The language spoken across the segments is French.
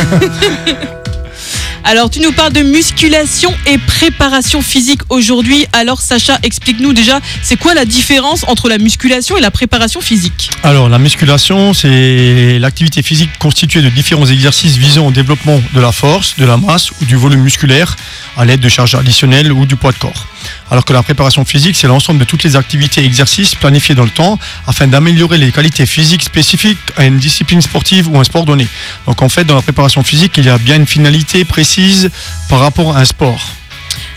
Alors, tu nous parles de musculation et préparation physique aujourd'hui. Alors, Sacha, explique-nous déjà, c'est quoi la différence entre la musculation et la préparation physique Alors, la musculation, c'est l'activité physique constituée de différents exercices visant au développement de la force, de la masse ou du volume musculaire à l'aide de charges additionnelles ou du poids de corps. Alors que la préparation physique, c'est l'ensemble de toutes les activités et exercices planifiés dans le temps afin d'améliorer les qualités physiques spécifiques à une discipline sportive ou un sport donné. Donc en fait, dans la préparation physique, il y a bien une finalité précise par rapport à un sport.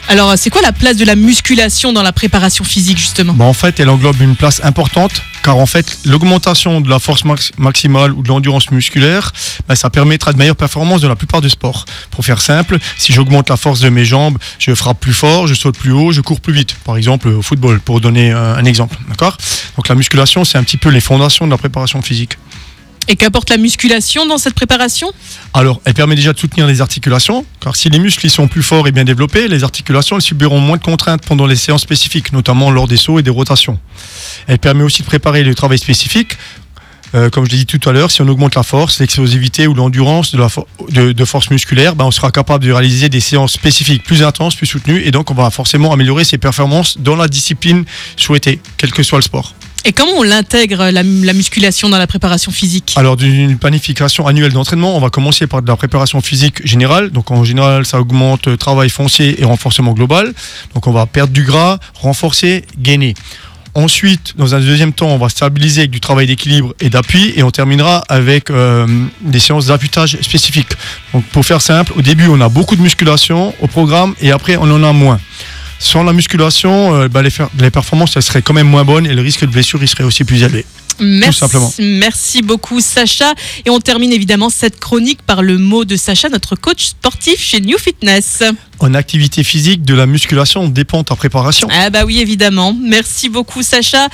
Alors, c'est quoi la place de la musculation dans la préparation physique, justement Bah, en fait, elle englobe une place importante car en fait, l'augmentation de la force max- maximale ou de l'endurance musculaire, bah, ça permettra de meilleures performances dans la plupart des sports. Pour faire simple, si j'augmente la force de mes jambes, je frappe plus fort, je saute plus haut, je cours plus vite. Par exemple, au football, pour donner un, un exemple. D'accord? Donc la musculation, c'est un petit peu les fondations de la préparation physique. Et qu'apporte la musculation dans cette préparation Alors, elle permet déjà de soutenir les articulations, car si les muscles sont plus forts et bien développés, les articulations elles subiront moins de contraintes pendant les séances spécifiques, notamment lors des sauts et des rotations. Elle permet aussi de préparer le travail spécifique. Euh, comme je l'ai dit tout à l'heure, si on augmente la force, l'explosivité ou l'endurance de, de force musculaire, ben, on sera capable de réaliser des séances spécifiques plus intenses, plus soutenues, et donc on va forcément améliorer ses performances dans la discipline souhaitée, quel que soit le sport. Et comment on l'intègre, la, la musculation, dans la préparation physique Alors d'une planification annuelle d'entraînement, on va commencer par de la préparation physique générale. Donc en général, ça augmente euh, travail foncier et renforcement global. Donc on va perdre du gras, renforcer, gainer. Ensuite, dans un deuxième temps, on va stabiliser avec du travail d'équilibre et d'appui et on terminera avec euh, des séances d'affûtage spécifiques. Donc pour faire simple, au début, on a beaucoup de musculation au programme et après, on en a moins. Sans la musculation, euh, bah, les, performances elles seraient quand même moins bonnes et le risque de blessure il serait aussi plus élevé. Merci, simplement. merci beaucoup Sacha. Et on termine évidemment cette chronique par le mot de Sacha, notre coach sportif chez New Fitness. En activité physique, de la musculation dépend ta préparation. Ah bah oui évidemment. Merci beaucoup Sacha.